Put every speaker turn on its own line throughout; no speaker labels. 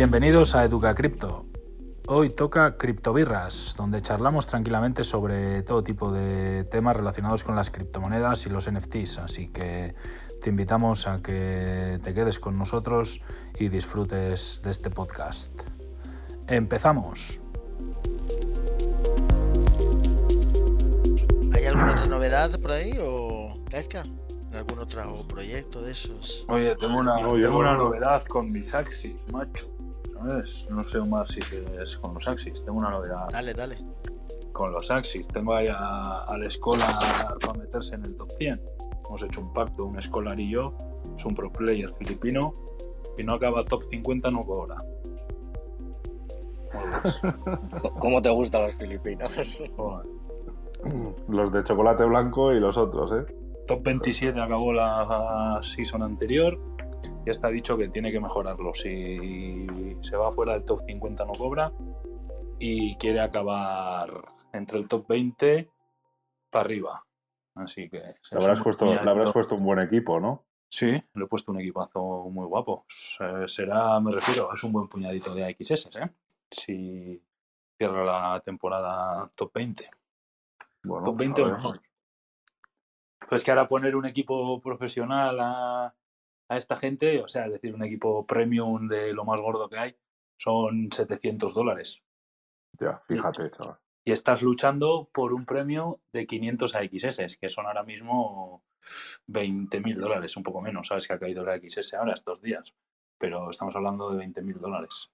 Bienvenidos a Educa Cripto. Hoy toca Criptobirras, donde charlamos tranquilamente sobre todo tipo de temas relacionados con las criptomonedas y los NFTs, así que te invitamos a que te quedes con nosotros y disfrutes de este podcast. Empezamos.
¿Hay alguna otra novedad por ahí o Gaizka? ¿Algún otro proyecto de esos?
Oye, tengo una,
Oye,
tengo una novedad con mis Axis, macho. ¿Sabes? No sé más si es con los Axis. Tengo una novedad
Dale, dale.
con los Axis. Tengo ahí a, a la escola para meterse en el top 100. Hemos hecho un pacto, un escolar y yo. Es un pro player filipino. Y no acaba top 50, no cobra.
¿Cómo te gustan los filipinos?
Los de chocolate blanco y los otros, ¿eh?
Top 27 acabó la season anterior. Está dicho que tiene que mejorarlo. Si se va fuera del top 50 no cobra. Y quiere acabar entre el top 20 para arriba. Así que...
Le habrás, puesto, le
puñadito.
habrás puesto un buen equipo, ¿no?
Sí, le he puesto un equipazo muy guapo. Se- Será, me refiero, es un buen puñadito de AXS, ¿eh? Si cierra la temporada top 20.
Bueno,
top 20
a
o mejor. Pues que ahora poner un equipo profesional a, a esta gente, o sea, es decir, un equipo premium de lo más gordo que hay, son 700 dólares.
Ya, fíjate, chaval.
Y estás luchando por un premio de 500 AXS, que son ahora mismo 20.000 dólares, un poco menos. Sabes que ha caído la XS ahora estos días, pero estamos hablando de 20.000 dólares.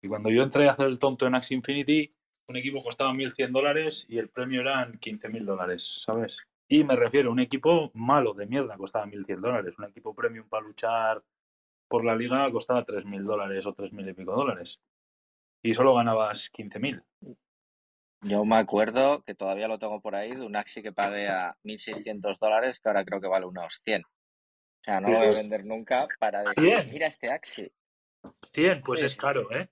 Y cuando yo entré a hacer el tonto en Axie Infinity, un equipo costaba 1.100 dólares y el premio eran 15.000 dólares, ¿sabes? Y me refiero a un equipo malo de mierda, costaba 1.100 dólares. Un equipo premium para luchar por la liga costaba 3.000 dólares o 3.000 y pico dólares. Y solo ganabas 15.000.
Yo me acuerdo que todavía lo tengo por ahí de un Axi que pagué a 1.600 dólares, que ahora creo que vale unos 100. O sea, no lo voy a vender nunca para decir,
100.
mira este Axi.
100, pues
Sí,
es caro, ¿eh?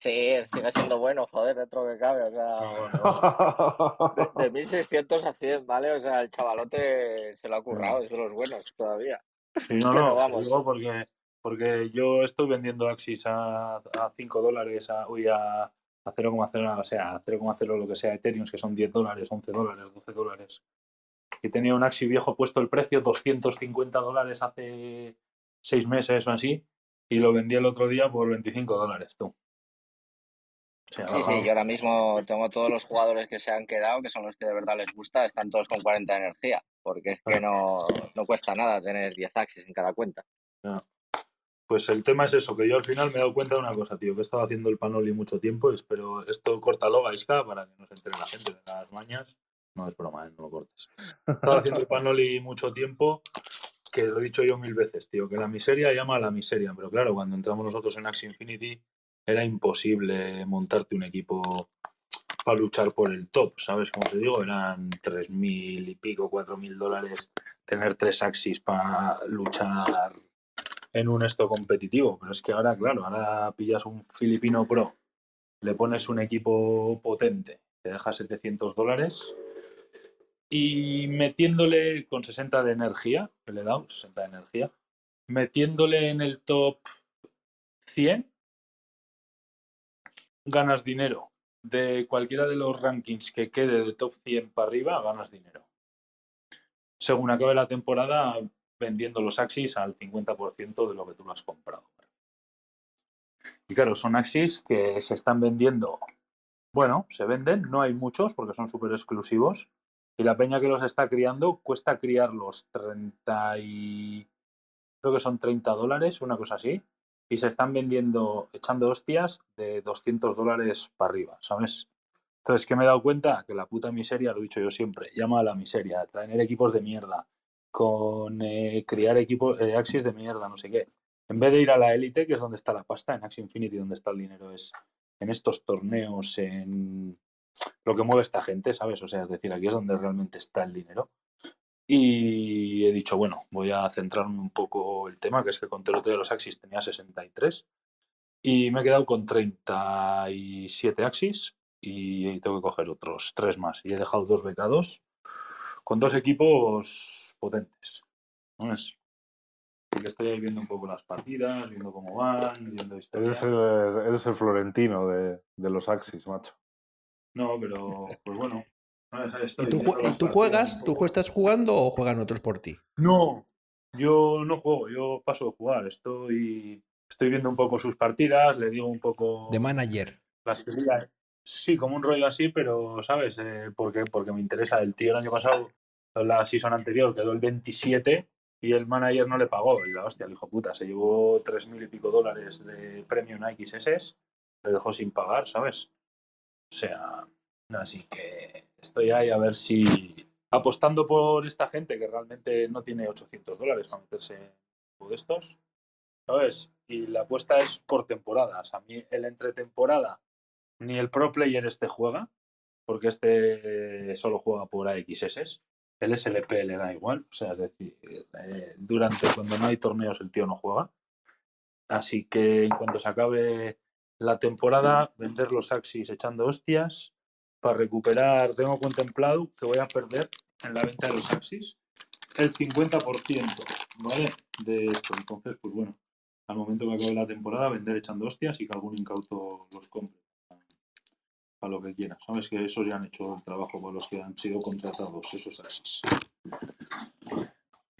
Sí, sigue siendo bueno, joder, dentro que cabe. O sea,
Ah, bueno.
de, de 1.600 a 100, ¿vale? O sea, el chavalote se lo ha currado, es de los buenos todavía.
No,
Pero
no,
vamos.
digo porque, porque yo estoy vendiendo Axis a, a 5 dólares, a, uy, a, a 0,0, o sea, a 0,0 lo que sea Ethereum, que son 10 dólares, 11 dólares, 12 dólares. Y tenía un Axi viejo puesto el precio, 250 dólares hace 6 meses o así, y lo vendí el otro día por 25 dólares, tú.
Sí, sí, yo ahora mismo tengo todos los jugadores que se han quedado, que son los que de verdad les gusta, están todos con 40 de energía, porque es que no, no cuesta nada tener 10 Axis en cada cuenta.
Pues el tema es eso, que yo al final me he dado cuenta de una cosa, tío, que he estado haciendo el panoli mucho tiempo, pero esto córtalo, Gaiska, para que no se entere la gente de las mañas. No es broma, ¿eh? no lo cortes. He estado haciendo el panoli mucho tiempo, que lo he dicho yo mil veces, tío, que la miseria llama a la miseria, pero claro, cuando entramos nosotros en Axie Infinity era imposible montarte un equipo para luchar por el top, ¿sabes? Como te digo, eran 3.000 y pico, 4.000 dólares tener tres Axis para luchar en un esto competitivo. Pero es que ahora, claro, ahora pillas un filipino pro, le pones un equipo potente, te deja 700 dólares y metiéndole con 60 de energía, le he dado, 60 de energía, metiéndole en el top 100, ganas dinero. De cualquiera de los rankings que quede de top 100 para arriba, ganas dinero. Según acabe la temporada, vendiendo los Axis al 50% de lo que tú lo has comprado. Y claro, son Axis que se están vendiendo. Bueno, se venden, no hay muchos porque son súper exclusivos. Y la peña que los está criando cuesta criarlos 30 y. Creo que son 30 dólares, una cosa así. Y se están vendiendo, echando hostias de 200 dólares para arriba, ¿sabes? Entonces, ¿qué me he dado cuenta? Que la puta miseria, lo he dicho yo siempre, llama a la miseria. Traer equipos de mierda, con eh, criar equipos, eh, Axis de mierda, no sé qué. En vez de ir a la élite, que es donde está la pasta, en Axie Infinity, donde está el dinero, es en estos torneos, en lo que mueve esta gente, ¿sabes? O sea, es decir, aquí es donde realmente está el dinero. Y he dicho, bueno, voy a centrarme un poco el tema, que es que con Telote de los Axis tenía 63 y me he quedado con 37 Axis y tengo que coger otros tres más. Y he dejado dos becados con dos equipos potentes. ¿no es? Así que estoy ahí viendo un poco las partidas, viendo cómo van, viendo
Eres
historias.
el, eres el florentino de, de los Axis, macho.
No, pero pues bueno.
¿Y tú, y juegas? ¿Tú estás jugando o juegan otros por ti?
No, yo no juego, yo paso de jugar. Estoy, estoy viendo un poco sus partidas, le digo un poco
De manager.
las. Sí, como un rollo así, pero, ¿sabes? Eh, ¿Por qué? Porque me interesa. El tío el año pasado, la season anterior, quedó el 27 y el manager no le pagó. Y la hostia, el hijo puta, se llevó tres mil y pico dólares de premio Nike XS, le dejó sin pagar, ¿sabes? O sea, así que estoy ahí a ver si apostando por esta gente que realmente no tiene 800 dólares para meterse en uno de estos, ¿sabes? Y la apuesta es por temporadas. A mí el entretemporada ni el pro player este juega, porque este solo juega por AXS. El SLP le da igual, o sea, es decir, eh, durante cuando no hay torneos el tío no juega. Así que en cuanto se acabe la temporada, vender los Axis echando hostias para recuperar. Tengo contemplado que voy a perder en la venta de los Axis el 50%, ¿vale? De esto. Entonces, pues bueno, al momento que acabe la temporada, vender echando hostias y que algún incauto los compre para lo que quiera. Sabes que esos ya han hecho el trabajo para los que han sido contratados, esos Axis.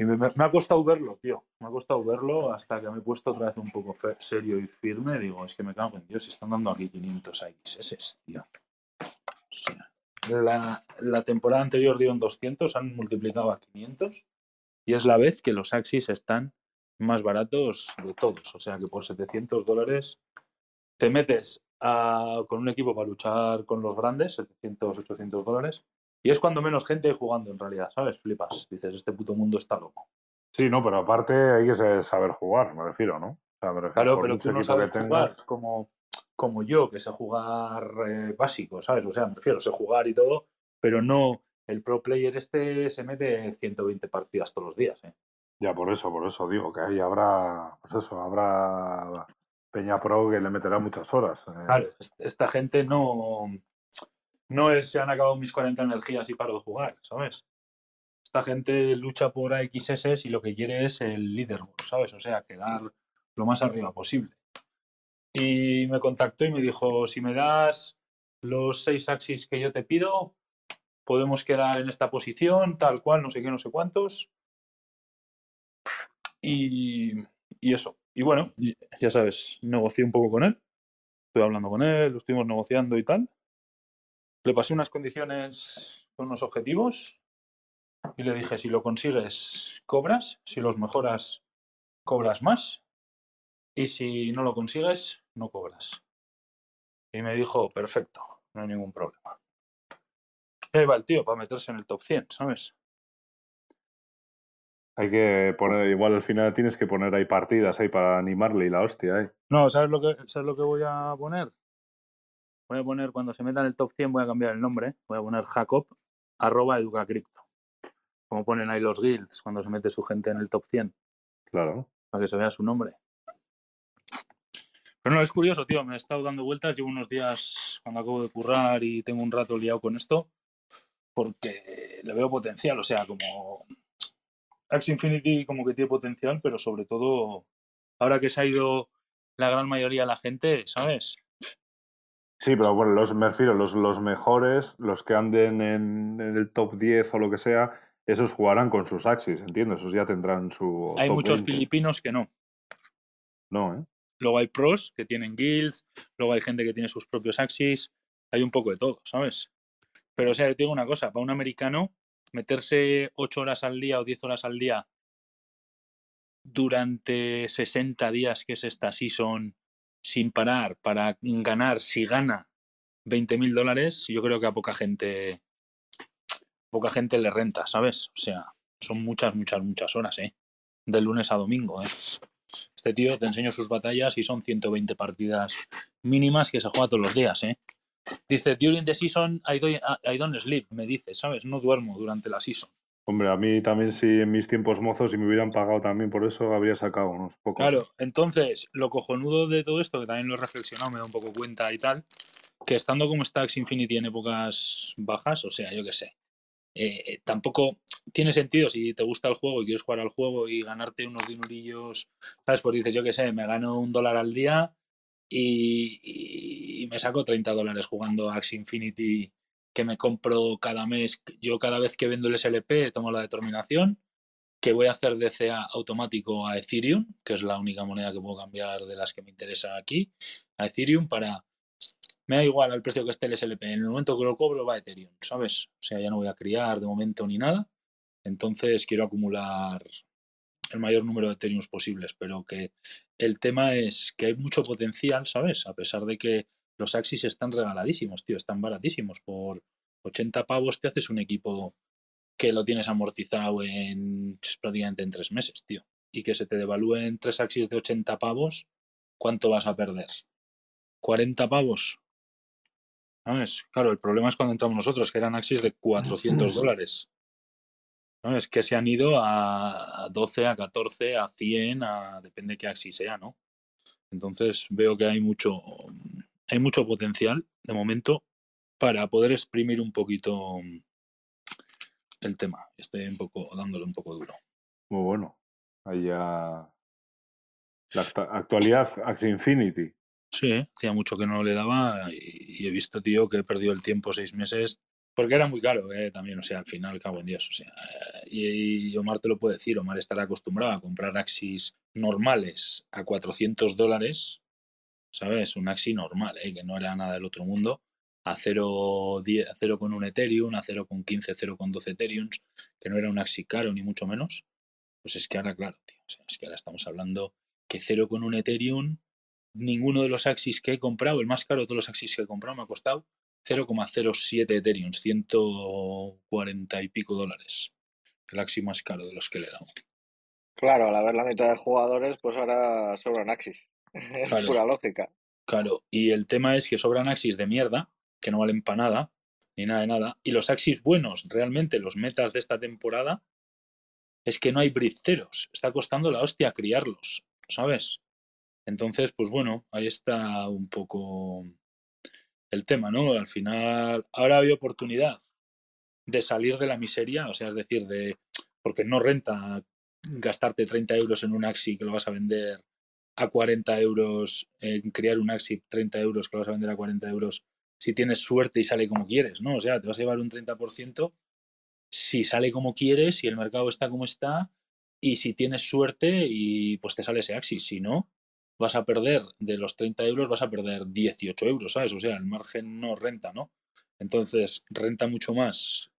Y me, ha costado verlo, tío. Me ha costado verlo hasta que me he puesto otra vez un poco serio y firme. Digo, es que me cago en Dios, están dando aquí 500 XS, tío. La, la temporada anterior dieron 200, han multiplicado a 500 y es la vez que los Axis están más baratos de todos. O sea que por 700 dólares te metes a- con un equipo para luchar con los grandes, 700, 800 dólares, y es cuando menos gente hay jugando en realidad, ¿sabes? Flipas. Dices, este puto mundo está loco.
Sí, no, pero aparte hay que sa- saber jugar, me refiero, ¿no? O sea, me refiero,
Claro, pero tú no sabes jugar
tengas-
como, como yo, que sé jugar eh, básico, ¿sabes? O sea, me refiero, sé jugar y todo, pero no. El pro player este se mete 120 partidas todos los días, ¿eh?
Ya, por eso, por eso digo que ahí habrá, pues eso, habrá Peña Pro que le meterá muchas horas. eh.
Claro, est- esta gente no. No es se han acabado mis 40 energías y paro de jugar, ¿sabes? Esta gente lucha por AXS y lo que quiere es el leaderboard, ¿sabes? O sea, quedar lo más arriba posible. Y me contactó y me dijo, si me das los seis axis que yo te pido, podemos quedar en esta posición, tal cual, no sé qué, no sé cuántos. Y, y eso. Y bueno, ya sabes, negocié un poco con él. Estuve hablando con él, lo estuvimos negociando y tal. Le pasé unas condiciones con unos objetivos y le dije, si lo consigues, cobras, si los mejoras, cobras más y si no lo consigues, no cobras. Y me dijo, perfecto, no hay ningún problema. Y ahí va el tío para meterse en el top 100, ¿sabes?
Hay que poner, igual al final tienes que poner ahí partidas ahí para animarle y la hostia, ¿eh?
No, ¿sabes lo que, ¿sabes lo que voy a poner? Voy a poner, cuando se meta en el top 100, voy a cambiar el nombre. Voy a poner Jacob, arroba educacripto. Como ponen ahí los guilds cuando se mete su gente en el top 100,
Claro.
para que se vea su nombre. Pero no, es curioso, tío. Me he estado dando vueltas. Llevo unos días cuando acabo de currar y tengo un rato liado con esto. Porque le veo potencial. O sea, como. Axie Infinity como que tiene potencial, pero sobre todo. Ahora que se ha ido la gran mayoría de la gente, ¿sabes?
Sí, pero bueno, los, me refiero, los, los mejores, los que anden en, en el top 10 o lo que sea, esos jugarán con sus Axis, ¿entiendes? Esos ya tendrán su.
Hay muchos
20.
filipinos que no.
No, ¿eh?
Luego hay pros que tienen guilds, luego hay gente que tiene sus propios axis, hay un poco de todo, ¿sabes? Pero o sea, te digo una cosa, para un americano, meterse 8 horas al día o 10 horas al día durante 60 días, que es esta season, sin parar, para ganar, si gana 20 mil dólares, yo creo que a poca gente, poca gente le renta, ¿sabes? O sea, son muchas, muchas, muchas horas, ¿eh? De lunes a domingo, ¿eh? Este tío te enseño sus batallas y son 120 partidas mínimas que se juega todos los días, ¿eh? Dice, during the season I, do- I don't sleep, me dice, ¿sabes? No duermo durante la season.
Hombre, a mí también, si en mis tiempos mozos, si me hubieran pagado también por eso, habría sacado unos pocos.
Claro, entonces, lo cojonudo de todo esto, que también lo he reflexionado, me da un poco cuenta y tal, que estando como Axie Infinity en épocas bajas, o sea, yo qué sé, eh, tampoco tiene sentido si te gusta el juego y quieres jugar al juego y ganarte unos dinerillos, ¿sabes? Pues dices, yo qué sé, me gano un dólar al día y, y me saco 30 dólares jugando Axie Infinity que me compro cada mes. Yo cada vez que vendo el SLP tomo la determinación que voy a hacer DCA automático a Ethereum, que es la única moneda que puedo cambiar de las que me interesa aquí, a Ethereum para... Me da igual al precio que esté el SLP. En el momento que lo cobro va a Ethereum, ¿sabes? O sea, ya no voy a criar de momento ni nada. Entonces quiero acumular el mayor número de Ethereum posibles, pero que el tema es que hay mucho potencial, ¿sabes? A pesar de que los Axis están regaladísimos, tío, están baratísimos. Por 80 pavos te haces un equipo que lo tienes amortizado en prácticamente en tres meses, tío. Y que se te devalúen tres Axis de 80 pavos, ¿cuánto vas a perder? ¿40 pavos? ¿Sabes? Claro, el problema es cuando entramos nosotros, que eran Axis de 400 dólares. Es Que se han ido a 12, a 14, a 100, a, depende de qué Axis sea, ¿no? Entonces veo que hay mucho, hay mucho potencial de momento para poder exprimir un poquito el tema. Estoy un poco dándole un poco duro.
Muy bueno. Ahí ya. La actualidad Axie Infinity.
Sí, hacía mucho que no le daba y, he visto, tío, que he perdido el tiempo seis meses porque era muy caro eh, también, o sea, al final, cabo en Dios. O sea, y, Omar te lo puede decir, Omar estará acostumbrado a comprar Axis normales a 400 dólares, ¿sabes? Un Axi normal, ¿eh? que no era nada del otro mundo a 0,10, con un Ethereum, a 0,15, 0,12 Ethereum, que no era un Axi caro ni mucho menos, pues es que ahora, claro, tío, es que ahora estamos hablando que 0 con un Ethereum, ninguno de los Axis que he comprado, el más caro de todos los Axis que he comprado me ha costado 0,07 Ethereum, 140 y pico dólares. El Axi más caro de los que le he dado.
Claro, al haber la mitad de jugadores, pues ahora sobran Axis. Es pura lógica.
Claro, y el tema es que sobran Axis de mierda, que no valen para nada, ni nada de nada. Y los Axis buenos, realmente los metas de esta temporada, es que no hay briceros. Está costando la hostia criarlos, ¿sabes? Entonces, pues bueno, ahí está un poco el tema, ¿no? Al final, ahora hay oportunidad de salir de la miseria, o sea, es decir, de porque no renta gastarte 30 euros en un Axi que lo vas a vender a 40 euros, en criar un Axi 30 euros que lo vas a vender a 40 euros si tienes suerte y sale como quieres, ¿no? O sea, te vas a llevar un 30% si sale como quieres, si el mercado está como está y si tienes suerte y pues te sale ese Axis. Si no, vas a perder de los 30 euros, vas a perder 18 euros, ¿sabes? O sea, el margen no renta, ¿no? Entonces, renta mucho más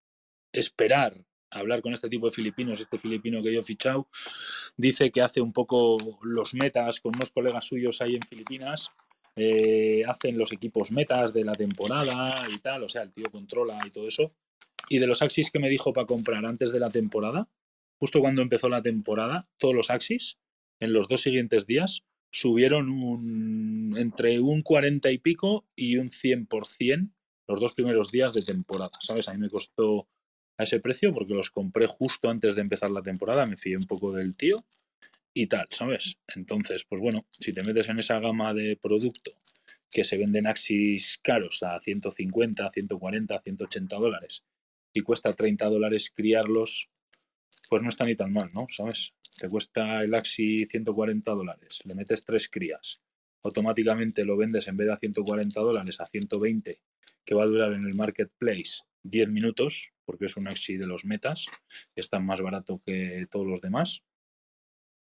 esperar a hablar con este tipo de filipinos, este filipino que yo he fichado, dice que hace un poco los metas con unos colegas suyos ahí en Filipinas eh, hacen los equipos metas de la temporada y tal, o sea, el tío controla y todo eso. Y de los Axis que me dijo para comprar antes de la temporada, justo cuando empezó la temporada, todos los Axis, en los dos siguientes días, subieron un, entre un 40 y pico y un 100% los dos primeros días de temporada, ¿sabes? A mí me costó a ese precio porque los compré justo antes de empezar la temporada, me fié un poco del tío y tal, ¿sabes? Entonces, pues bueno, si te metes en esa gama de producto que se venden Axis caros a 150, 140, 180 dólares y cuesta 30 dólares criarlos, pues no está ni tan mal, ¿no? ¿Sabes? Te cuesta el Axi 140 dólares, le metes tres crías, automáticamente lo vendes en vez de a 140 dólares a 120, que va a durar en el marketplace 10 minutos, porque es un Axi de los metas, que está más barato que todos los demás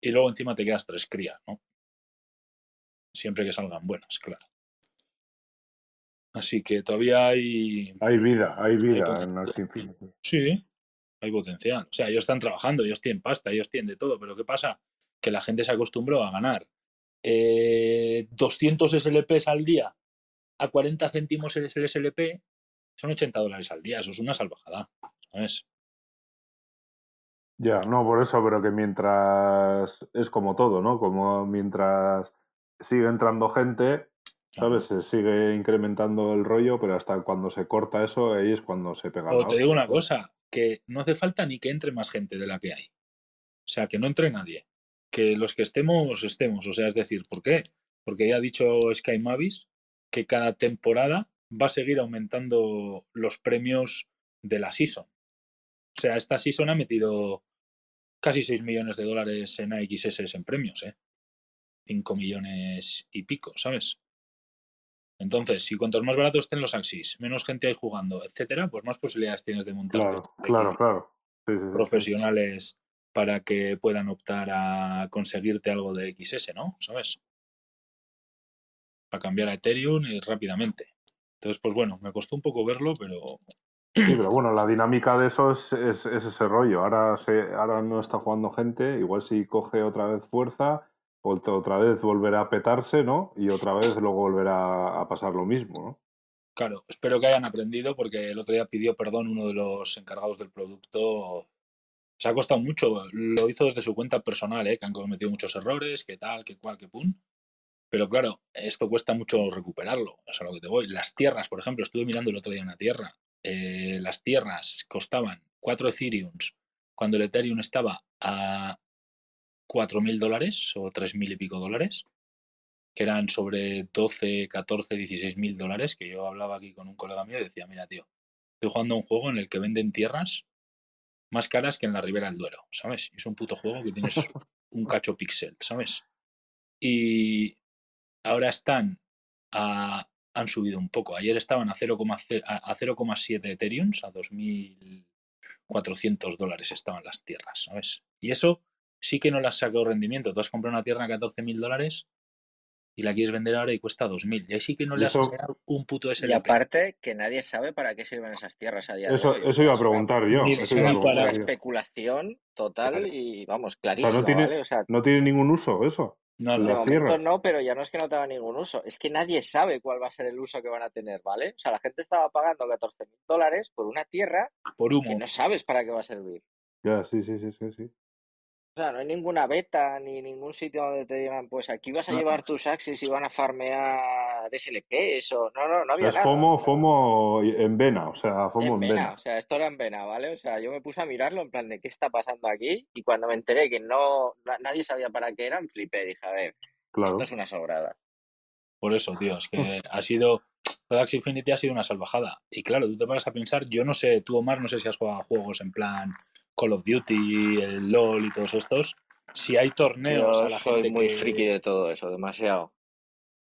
y luego encima te quedas tres crías, ¿no? Siempre que salgan buenas, claro. Así que todavía hay...
Hay vida, hay vida en el Infinity.
Sí, hay potencial. O sea, ellos están trabajando, ellos tienen pasta, ellos tienen de todo, pero ¿qué pasa? Que la gente se acostumbró a ganar eh, 200 SLPs al día a 40 céntimos el SLP, son 80 dólares al día, eso es una salvajada, ¿sabes?
Ya, no, por eso, pero que mientras es como todo, ¿no? Como mientras sigue entrando gente, ¿sabes? Se sigue incrementando el rollo, pero hasta cuando se corta eso, ahí es cuando se pega.
O te digo una cosa, que no hace falta ni que entre más gente de la que hay. O sea, que no entre nadie. Que los que estemos, estemos. O sea, es decir, ¿por qué? Porque ya ha dicho Sky Mavis que cada temporada va a seguir aumentando los premios de la season. O sea, esta season ha metido casi 6 millones de dólares en AXS en premios, ¿eh? 5 millones y pico, ¿sabes? Entonces, si cuantos más baratos estén los Axis, menos gente hay jugando, etcétera, pues más posibilidades tienes de montar
Claro, claro, claro. Sí, sí, sí.
profesionales para que puedan optar a conseguirte algo de XS, ¿no? ¿Sabes? Para cambiar a Ethereum y rápidamente. Entonces, pues bueno, me costó un poco verlo, pero
Sí, pero bueno, la dinámica de eso es, es- es ese rollo. Ahora, se, ahora no está jugando gente, igual si coge otra vez fuerza, ot- otra vez volverá a petarse, ¿no? Y otra vez luego volverá a pasar lo mismo, ¿no?
claro, espero que hayan aprendido porque el otro día pidió perdón uno de los encargados del producto. Se ha costado mucho, lo hizo desde su cuenta personal, ¿eh? que han cometido muchos errores, que tal, que cual, que pum. Pero claro, esto cuesta mucho recuperarlo, es a lo que te voy. Las tierras, por ejemplo, estuve mirando el otro día una tierra. eh, las tierras costaban 4 Ethereums cuando el Ethereum estaba a 4.000 dólares o 3.000 y pico dólares, que eran sobre 12, 14, 16 mil dólares, que yo hablaba aquí con un colega mío y decía, mira, tío, estoy jugando a un juego en el que venden tierras más caras que en la Ribera del Duero, ¿sabes? Es un puto juego que tienes un cacho pixel, ¿sabes? Y ahora están a- han subido un poco. Ayer estaban a 0,0 a a 0,7 Ethereums, a 2.400 dólares estaban las tierras, ¿sabes? Y eso sí que no las sacado rendimiento. Tú has comprado una tierra a 14.000 dólares y la quieres vender ahora y cuesta 2.000. Y ahí sí que no
Y
le has sacado un puto
Y
SLP.
aparte, que nadie sabe para qué sirven esas tierras a día
Eso,
de hoy.
eso iba a preguntar yo.
Es una especulación total y, vamos,
O sea,
clarísima,
no tiene,
¿vale? O sea,
no tiene ningún uso eso.
Nada.
de momento no, pero ya no es que no tenga ningún uso, es que nadie sabe cuál va a ser el uso que van a tener, ¿vale? O sea, la gente estaba pagando 14 mil dólares por una tierra
por
que
humo.
no sabes para qué va a servir.
Ya, sí, sí, sí, sí, sí.
O sea, no hay ninguna beta ni ningún sitio donde te digan, pues aquí vas a
No.
llevar tus axis y van a farmear SLPs o... No, no, no
O
había
sea, es
nada.
FOMO,
o
FOMO en vena, o sea, FOMO
En
en
vena,
vena.
o sea, esto era en vena, ¿vale? O sea, yo me puse a mirarlo en plan de qué está pasando aquí y cuando me enteré que no na- nadie sabía para qué eran, flipé, dije, a ver,
Claro.
esto es una sobrada.
Por eso, tío, es que ha sido. Axie Infinity ha sido una salvajada. Y claro, tú te paras a pensar, yo no sé, tú Omar, no sé si has jugado a juegos en plan Call of Duty, el LOL y todos estos. Si hay torneos
Yo
a la
soy
gente
muy
que-
friki de todo eso, demasiado.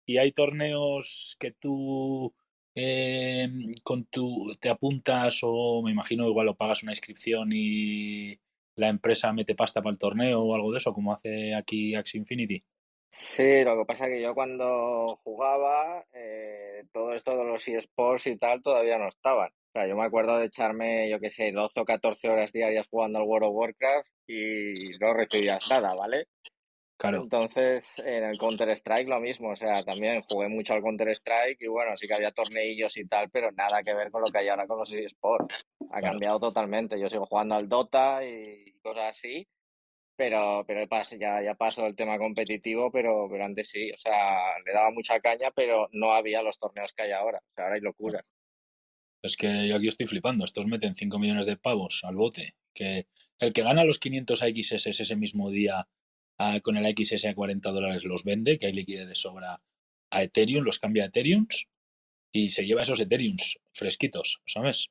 y hay torneos que tú eh, con tu te apuntas o me imagino igual lo pagas una inscripción y la empresa mete pasta para el torneo o algo de eso, como hace aquí Axie Infinity.
Sí, lo que pasa es que yo cuando jugaba, eh, todo esto de los eSports y tal todavía no estaban. Yo me acuerdo de echarme, yo qué sé, 12 o 14 horas diarias jugando al World of Warcraft y no recibías nada, ¿vale?
Claro,
Entonces, en el Counter-Strike lo mismo, o sea, también jugué mucho al Counter-Strike y bueno, sí que había torneillos y tal, pero nada que ver con lo que hay ahora con los eSports. Ha
Claro.
cambiado totalmente. Yo sigo jugando al Dota y cosas así, pero, pero ya, ya paso del tema competitivo, pero, pero antes sí, o sea, le daba mucha caña, pero no había los torneos que hay ahora. O sea, ahora hay locuras.
Es que yo aquí estoy flipando. Estos meten 5 millones de pavos al bote. Que el que gana los 500 AXS ese mismo día ah, con el AXS a 40 dólares los vende, que hay liquidez de sobra a Ethereum, los cambia a Ethereums y se lleva esos Ethereums fresquitos, ¿sabes?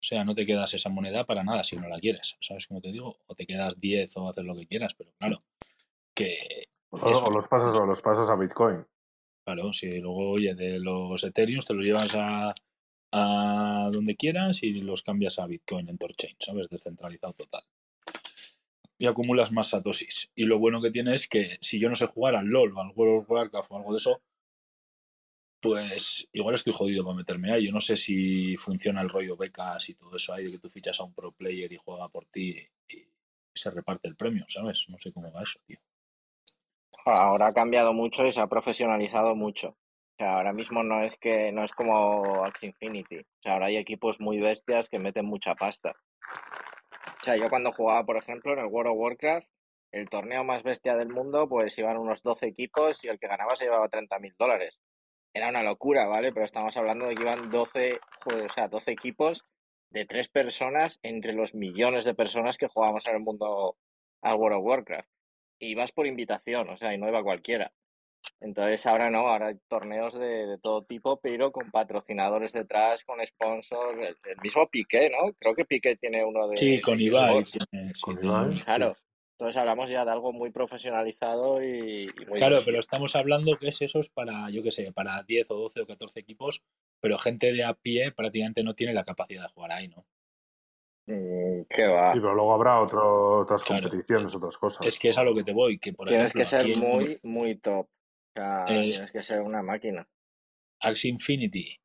O sea, no te quedas esa moneda para nada si no la quieres, ¿sabes cómo te digo? O te quedas 10 o haces lo que quieras, pero claro, que
O,
Eso.
o los pasas o los pasas a Bitcoin.
Claro, si luego, oye, de los Ethereum te los llevas a, a donde quieras y los cambias a Bitcoin en Torchain, ¿sabes? Descentralizado total. Y acumulas más satoshis. Y lo bueno que tiene es que si yo no sé jugar al LOL o al World of Warcraft o algo de eso, pues igual estoy jodido para meterme ahí. Yo no sé si funciona el rollo becas y todo eso ahí, de que tú fichas a un pro player y juega por ti y se reparte el premio, ¿sabes? No sé cómo va eso, tío.
Ahora ha cambiado mucho y se ha profesionalizado mucho. O sea, ahora mismo no es que no es como Axie Infinity. O sea, ahora hay equipos muy bestias que meten mucha pasta. O sea, yo cuando jugaba, por ejemplo, en el World of Warcraft, el torneo más bestia del mundo, pues iban unos 12 equipos y el que ganaba se llevaba 30 mil dólares. Era una locura, ¿vale? Pero estamos hablando de que iban 12, joder, o sea, 12 equipos de tres personas entre los millones de personas que jugábamos en el mundo al World of Warcraft. Y vas por invitación, o sea, y no iba cualquiera. Entonces ahora no, ahora hay torneos de, de todo tipo, pero con patrocinadores detrás, con sponsors, el, el mismo Piqué, ¿no? Creo que Piqué tiene uno de,
Sí, con
de
Ibai.
eSports.
tiene- sí,
Con Ibai.
Claro. Entonces hablamos ya de algo muy profesionalizado y, y muy
Claro, pero estamos hablando que es eso es para, yo qué sé, para 10 o 12 o 14 equipos, pero gente de a pie prácticamente no tiene la capacidad de jugar ahí, ¿no?
Mm, ¿Qué va?
Sí, pero luego habrá otro- otras
Claro.
competiciones, otras cosas.
Es que es a lo que te voy, que por
Tienes
ejemplo,
que ser
en
muy, muy top. Sea,
Eh,
tienes que ser una máquina.
Axie Infinity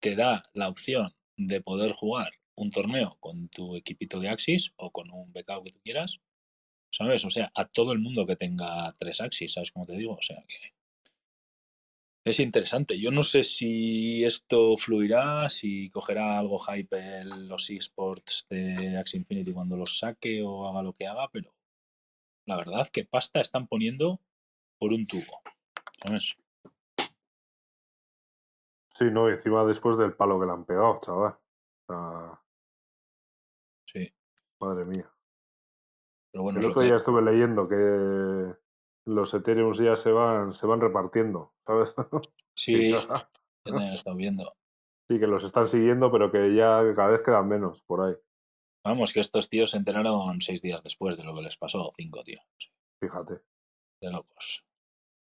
te da la opción de poder jugar un torneo con tu equipito de Axis o con un becado que tú quieras, ¿sabes? O sea, a todo el mundo que tenga tres Axis, ¿sabes cómo te digo? O sea que es interesante. Yo no sé si esto fluirá, si cogerá algo hype el- los esports de Axie Infinity cuando los saque o haga lo que haga, pero la verdad que pasta están poniendo por un tubo, ¿sabes?
Sí, no, y encima después del palo que le han pegado, chaval.
Sí.
madre mía.
Pero bueno,
El otro
que-
día estuve leyendo que los Ethereum ya se van, se van repartiendo, ¿sabes?
sí, también he estado viendo.
Sí, que los están siguiendo, pero que ya cada vez quedan menos por ahí.
Vamos, que estos tíos se enteraron seis días después de lo que les pasó, cinco, tío.
Fíjate,
De locos.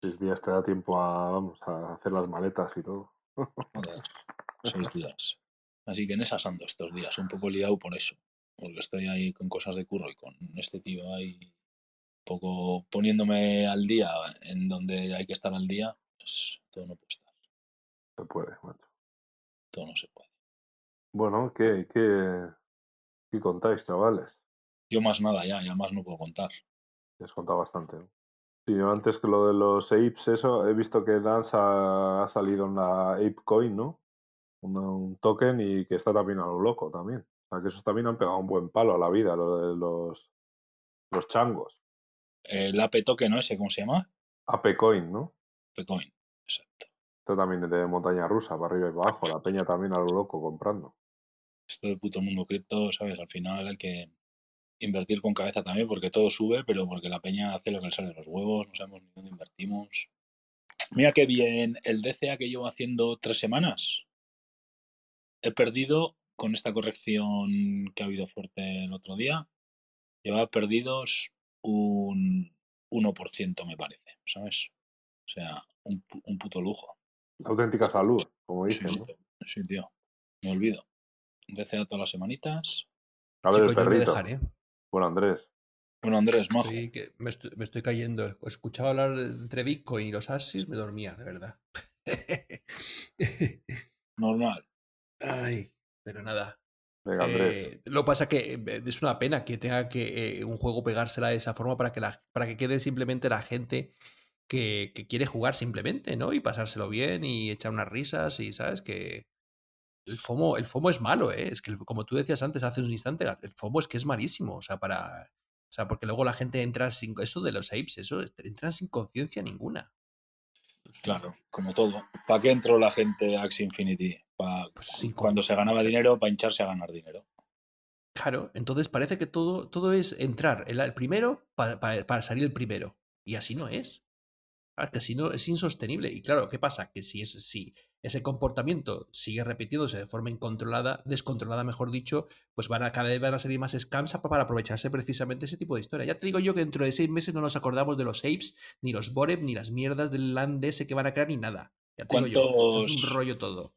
Seis días te da tiempo a, vamos, a hacer las maletas y todo.
Joder, seis días. Así que en esas ando estos días, un poco liado por eso. Porque estoy ahí con cosas de curro y con este tío ahí un poco poniéndome al día en donde hay que estar al día, pues todo no puede estar,
Se puede, macho.
todo no se puede.
Bueno, ¿qué, qué, qué contáis, chavales?
Yo más nada ya, ya más no puedo contar.
Ya os contado bastante, ¿no? Sí, yo antes que lo de los apes, eso, he visto que Dance ha, ha salido una Ape Coin, ¿no? Un token y que está también a lo loco también. O sea, que esos también han pegado un buen palo a la vida, lo de los, los changos.
El AP token, ¿no? Ese, ¿cómo se llama?
Ape Coin, ¿no?
Pecoin. Exacto.
Esto también es de montaña rusa, para arriba y para abajo. La peña también a lo loco comprando.
esto del puto mundo cripto, ¿sabes? Al final hay que invertir con cabeza también porque todo sube, pero porque la peña hace lo que le sale de los huevos, no sabemos ni dónde invertimos. Mira qué bien el DCA que llevo haciendo tres semanas. He perdido con esta corrección que ha habido fuerte el otro día. Llevaba perdidos un 1%, me parece, ¿sabes? O sea, un, pu- un puto lujo.
La auténtica salud, como
Sí,
dicen, ¿no?
sí, tío. Me olvido. DCA todas las semanitas.
A ver, el
Chicos, yo voy a
perrito.
dejar, ¿eh?
Bueno, Andrés,
Bueno, Andrés, majo.
Estoy, que me, estoy, me estoy cayendo. Escuchaba hablar entre Bitcoin y los Axis, me dormía, de verdad.
Normal.
Ay, pero nada.
venga, Andrés.
Eh, lo pasa que eh, es una pena que tenga que eh, un juego pegársela de esa forma para que, la, para que quede simplemente la gente que, que quiere jugar simplemente, ¿no? Y pasárselo bien y echar unas risas y, ¿sabes? Que el FOMO, el FOMO es malo, ¿eh? Es que como tú decías antes, hace un instante, el FOMO es que es malísimo, o sea, para... O sea, porque luego la gente entra sin... Eso de los apes, eso, entran sin conciencia ninguna.
Claro, como todo. ¿Para qué entró la gente a Axie Infinity?
Pues
cuando se ganaba dinero, para hincharse a ganar dinero.
Claro, entonces parece que todo, todo es entrar el, el primero pa- pa- para salir el primero. Y así no es. Ah, que así no es insostenible. Y claro, ¿qué pasa? Que si, es, si ese comportamiento sigue repitiéndose de forma incontrolada, descontrolada, mejor dicho, pues van a, cada vez van a salir más scams pa- para aprovecharse precisamente ese tipo de historia. Ya te digo yo que dentro de seis meses no nos acordamos de los apes, ni los Boreb, ni las mierdas del land ese que van a crear, ni nada. Ya te digo yo, eso es un
¿Cuántos-
rollo todo.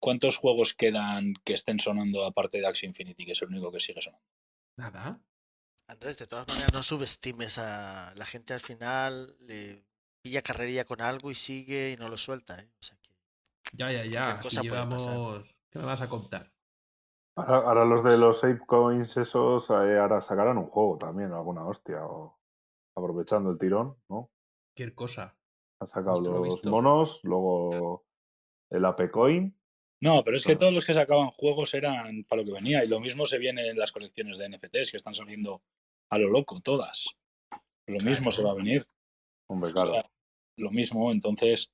¿Cuántos juegos quedan que estén sonando aparte de Axie Infinity, que es el único que sigue sonando?
Nada.
Andrés, de todas maneras, no subestimes a la gente al final, le pilla carrerilla con algo y sigue y no lo suelta, ¿eh? O sea
Ya, ya, ya. Si llevamos... ¿Qué me vas a contar?
Ahora, ahora los de los Ape Coins, esos, eh, ahora sacarán un juego también, alguna hostia, o aprovechando el tirón, ¿no?
Cualquier cosa.
Han sacado los monos, luego el Ape Coin.
No, pero es que todos los que sacaban juegos eran para lo que venía. Y lo mismo se viene en las colecciones de NFTs, que están saliendo a lo loco, todas. Lo mismo se va a venir.
Hombre,
O
claro.
sea, lo mismo, entonces,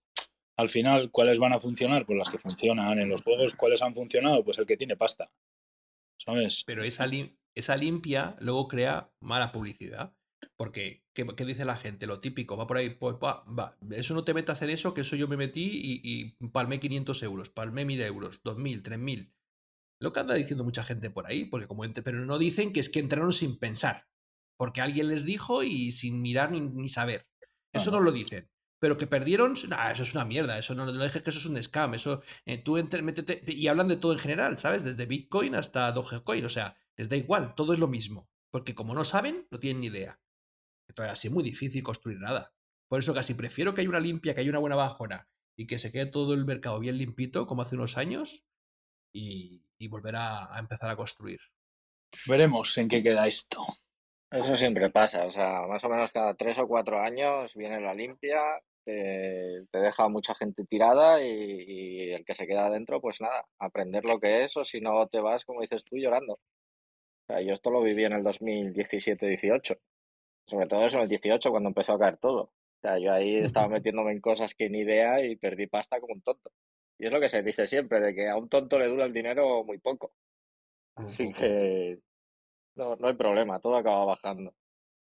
al final, ¿cuáles van a funcionar? Pues las que funcionan en los juegos. ¿Cuáles han funcionado? Pues el que tiene pasta. ¿Sabes?
Pero esa, lim- esa limpia luego crea mala publicidad. Porque, ¿qué, qué dice la gente? Lo típico, va por ahí, pues va, va, eso no te metas en eso, que eso yo me metí y, y palmé 500 euros, palmé 1000 euros, 2000, 3000. Lo que anda diciendo mucha gente por ahí, porque como ente- pero no dicen que es que entraron sin pensar, porque alguien les dijo y sin mirar ni, ni saber. Eso no lo dicen. Pero que perdieron, eso es una mierda, eso no, no dejes que eso es un scam, eso eh, tú entre- métete, y hablan de todo en general, ¿sabes? Desde Bitcoin hasta Dogecoin, o sea, les da igual, todo es lo mismo, porque como no saben, no tienen ni idea. Entonces así es muy difícil construir nada. Por eso casi prefiero que haya una limpia, que haya una buena bajona y que se quede todo el mercado bien limpito, como hace unos años, y, y volver a empezar a construir.
Veremos en qué queda esto.
Eso siempre pasa, o sea, más o menos cada tres o cuatro años viene la limpia, te, te deja mucha gente tirada y, y el que se queda adentro, pues nada, aprender lo que es o si no te vas, como dices tú, llorando. O sea, yo esto lo viví en el 2017-18, sobre todo eso en el 18 cuando empezó a caer todo. O sea, yo ahí estaba metiéndome en cosas que ni idea y perdí pasta como un tonto. Y es lo que se dice siempre, de que a un tonto le dura el dinero muy poco. Así que no, no hay problema, todo acaba bajando.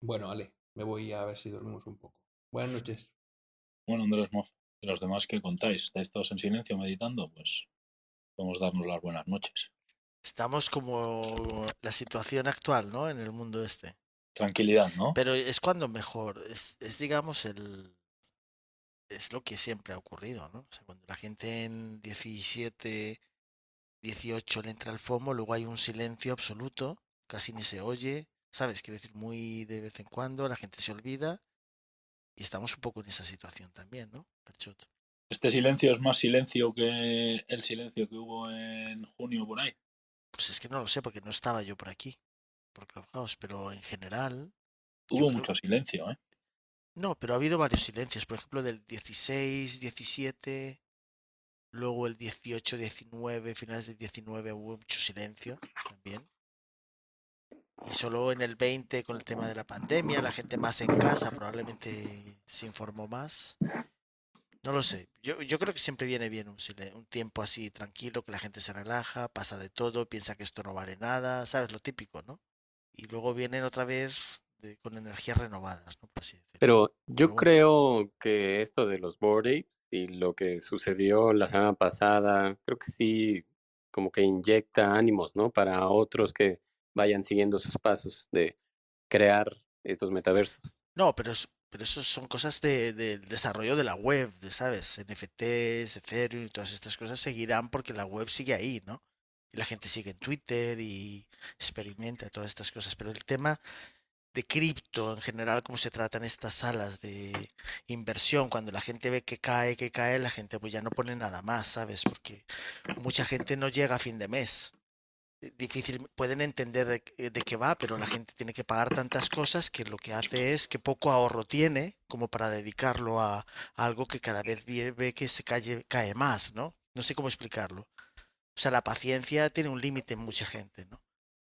Bueno, Ale, me voy a ver si dormimos un poco. Buenas noches.
Bueno, Andrés Mozo, y los demás que contáis, ¿estáis todos en silencio meditando? Pues podemos darnos las buenas noches.
Estamos como la situación actual, ¿no? En el mundo este.
Tranquilidad, ¿no?
Pero es cuando mejor, es, es, digamos el... Es lo que siempre ha ocurrido, ¿no? O sea, cuando la gente en 17, 18 le entra el FOMO, luego hay un silencio absoluto, casi ni se oye, ¿sabes? Quiero decir, muy de vez en cuando, la gente se olvida y estamos un poco en esa situación también, ¿no? Perchot?
¿Este silencio es más silencio que el silencio que hubo en junio por ahí?
Pues es que no lo sé porque no estaba yo por aquí, por Clubhouse, pero en general...
Hubo
creo-
mucho silencio, ¿eh?
No, pero ha habido varios silencios. Por ejemplo, del 16, 17, luego el 18, 19, finales del 19 hubo mucho silencio también. Y solo en el 20, con el tema de la pandemia, la gente más en casa probablemente se informó más. No lo sé. Yo, yo creo que siempre viene bien un, un tiempo así tranquilo, que la gente se relaja, pasa de todo, piensa que esto no vale nada, ¿sabes? Lo típico, ¿no? Y luego vienen otra vez de- con energías renovadas, ¿no? Por así.
Pero yo
Pero bueno.
creo que esto de los board apes y lo que sucedió la semana pasada, creo que sí, como que inyecta ánimos, ¿no? Para otros que vayan siguiendo sus pasos de crear estos metaversos.
No, pero, pero eso son cosas de, del desarrollo de la web, de, ¿sabes? NFTs, Ethereum y todas estas cosas seguirán porque la web sigue ahí, ¿no? Y la gente sigue en Twitter y experimenta todas estas cosas. Pero el tema de cripto en general, cómo se tratan estas salas de inversión, cuando la gente ve que cae, que cae, la gente pues ya no pone nada más, ¿sabes? Porque mucha gente no llega a fin de mes. Difícil, pueden entender de, qué- va, pero la gente tiene que pagar tantas cosas que lo que hace es que poco ahorro tiene como para dedicarlo a, algo que cada vez ve que se cae, más, ¿no? No sé cómo explicarlo. O sea, la paciencia tiene un límite en mucha gente, ¿no?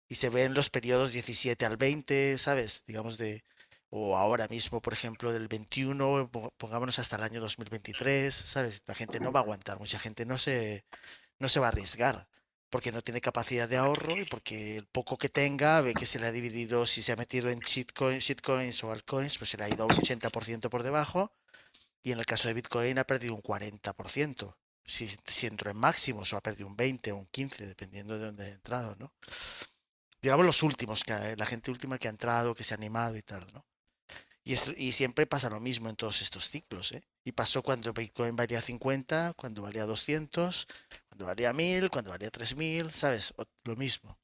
Y se ve en los periodos 17 al 20, ¿sabes? Digamos de, o ahora mismo, por ejemplo, del 21, po- pongámonos hasta el año 2023, ¿sabes? La gente no va a aguantar, mucha gente no se, no se va a arriesgar porque no tiene capacidad de ahorro y porque el poco que tenga ve que se le ha dividido, si se ha metido en shitcoin- shitcoins o altcoins, pues se le ha ido un 80% por debajo y en el caso de Bitcoin ha perdido un 40%. Si, si entró en máximos o ha perdido un 20 o un 15, dependiendo de dónde ha entrado, ¿no? Digamos los últimos, que la gente última que ha entrado, que se ha animado y tal, ¿no? Y, es- y siempre pasa lo mismo en todos estos ciclos, ¿eh? Y pasó cuando Bitcoin valía 50, cuando valía 200, cuando valía 1000, cuando valía 3000, ¿sabes? Lo mismo.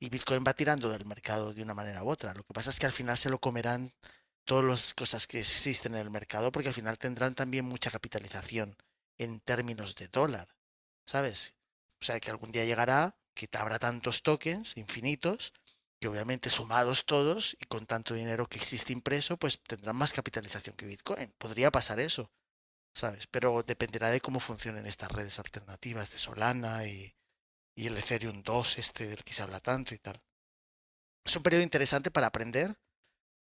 Y Bitcoin va tirando del mercado de una manera u otra. Lo que pasa es que al final se lo comerán todas las cosas que existen en el mercado porque al final tendrán también mucha capitalización en términos de dólar, ¿sabes? O sea que algún día llegará que habrá tantos tokens infinitos que obviamente sumados todos y con tanto dinero que existe impreso, pues tendrán más capitalización que Bitcoin. Podría pasar eso, ¿sabes? Pero dependerá de cómo funcionen estas redes alternativas de Solana y, y el Ethereum 2, este del que se habla tanto y tal. Es un periodo interesante para aprender,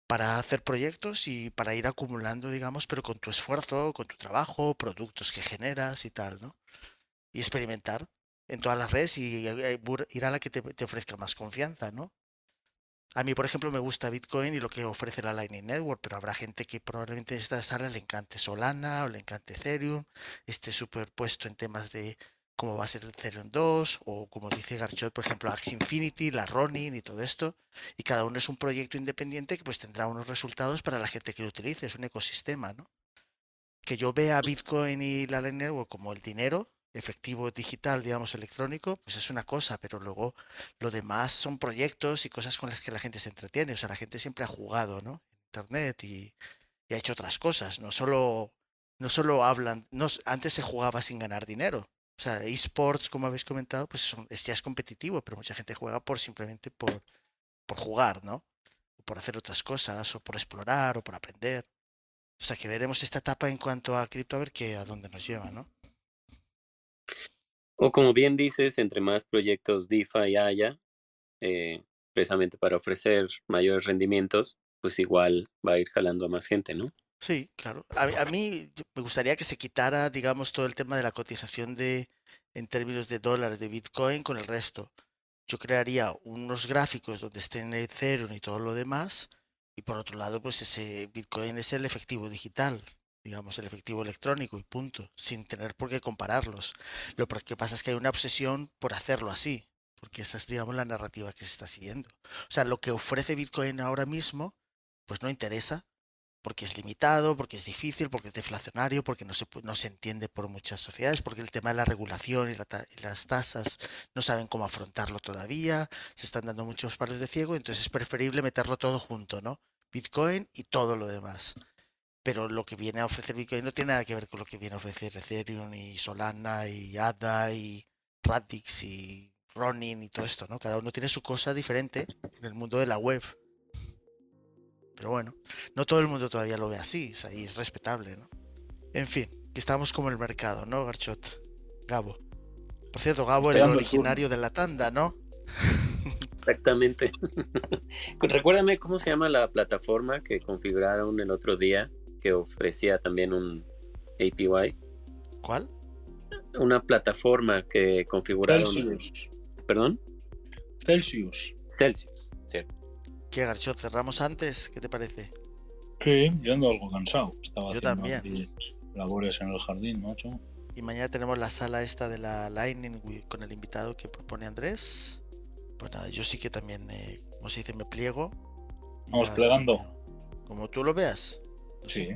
para hacer proyectos y para ir acumulando, digamos, pero con tu esfuerzo, con tu trabajo, productos que generas y tal, ¿no? Y experimentar en todas las redes y eh, bur- ir a la que te, te ofrezca más confianza, ¿no? A mí, por ejemplo, me gusta Bitcoin y lo que ofrece la Lightning Network, pero habrá gente que probablemente esta sala le encante Solana o le encante Ethereum, esté superpuesto en temas de cómo va a ser el Ethereum 2 o como dice Garchot, por ejemplo, Axie Infinity, la Ronin y todo esto. Y cada uno es un proyecto independiente que pues tendrá unos resultados para la gente que lo utilice, es un ecosistema, ¿no? Que yo vea Bitcoin y la Lightning Network como el dinero, efectivo digital, digamos, electrónico, pues es una cosa, pero luego lo demás son proyectos y cosas con las que la gente se entretiene. O sea, la gente siempre ha jugado, ¿no? Internet y, ha hecho otras cosas. No solo, no solo hablan, no, antes se jugaba sin ganar dinero. O sea, esports, como habéis comentado, pues ya es competitivo, pero mucha gente juega por simplemente por, por jugar, ¿no? O por hacer otras cosas, o por explorar, o por aprender. O sea, que veremos esta etapa en cuanto a cripto a ver qué, a dónde nos lleva, ¿no?
O como bien dices, entre más proyectos DeFi haya, eh, precisamente para ofrecer mayores rendimientos, pues igual va a ir jalando a más gente, ¿no?
Sí, claro. A, a mí me gustaría que se quitara, digamos, todo el tema de la cotización de, en términos de dólares de Bitcoin con el resto. Yo crearía unos gráficos donde estén Ethereum y todo lo demás, y por otro lado, pues ese Bitcoin es el efectivo digital, digamos, el efectivo electrónico y punto, sin tener por qué compararlos. Lo que pasa es que hay una obsesión por hacerlo así, porque esa es, digamos, la narrativa que se está siguiendo. O sea, lo que ofrece Bitcoin ahora mismo, pues no interesa, porque es limitado, porque es difícil, porque es deflacionario, porque no se, no se entiende por muchas sociedades, porque el tema de la regulación y, la y las tasas no saben cómo afrontarlo todavía, se están dando muchos palos de ciego, entonces es preferible meterlo todo junto, ¿no? Bitcoin y todo lo demás. Pero lo que viene a ofrecer Bitcoin no tiene nada que ver con lo que viene a ofrecer Ethereum y Solana y ADA y Radix y Ronin y todo esto, ¿no? Cada uno tiene su cosa diferente en el mundo de la web. Pero bueno, no todo el mundo todavía lo ve así, o sea, y es respetable, ¿no? En fin, que estamos como el mercado, ¿no, Garchot? Gabo. Por cierto, Gabo, el
dando el
originario de la tanda, ¿no?
Exactamente. Recuérdame cómo se llama la plataforma que configuraron el otro día que ofrecía también un APY.
¿Cuál?
Una plataforma que configuraron.
Celsius.
¿Perdón?
Celsius.
Celsius, cierto.
¿Qué, Garchot? ¿Cerramos antes? ¿Qué te parece?
Sí, yo ando algo cansado. Estaba
Yo
haciendo
también.
labores en el jardín, macho.
Y mañana tenemos la sala esta de la Lightning con el invitado que propone Andrés. Pues nada, yo sí que también, eh, como se dice, me pliego.
Vamos plegando.
Como tú lo veas.
Sí.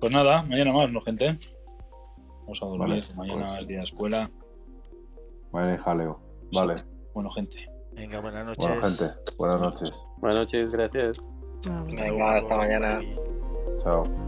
Pues nada, mañana más, ¿no, gente? Vamos a dormir.
Vale,
mañana
pues.
es día de escuela.
Vale, jaleo. Vale.
Bueno, gente.
Venga, buenas noches.
Bueno, gente, buenas noches.
Buenas noches, gracias.
Chao,
Venga, hasta mañana.
Chao.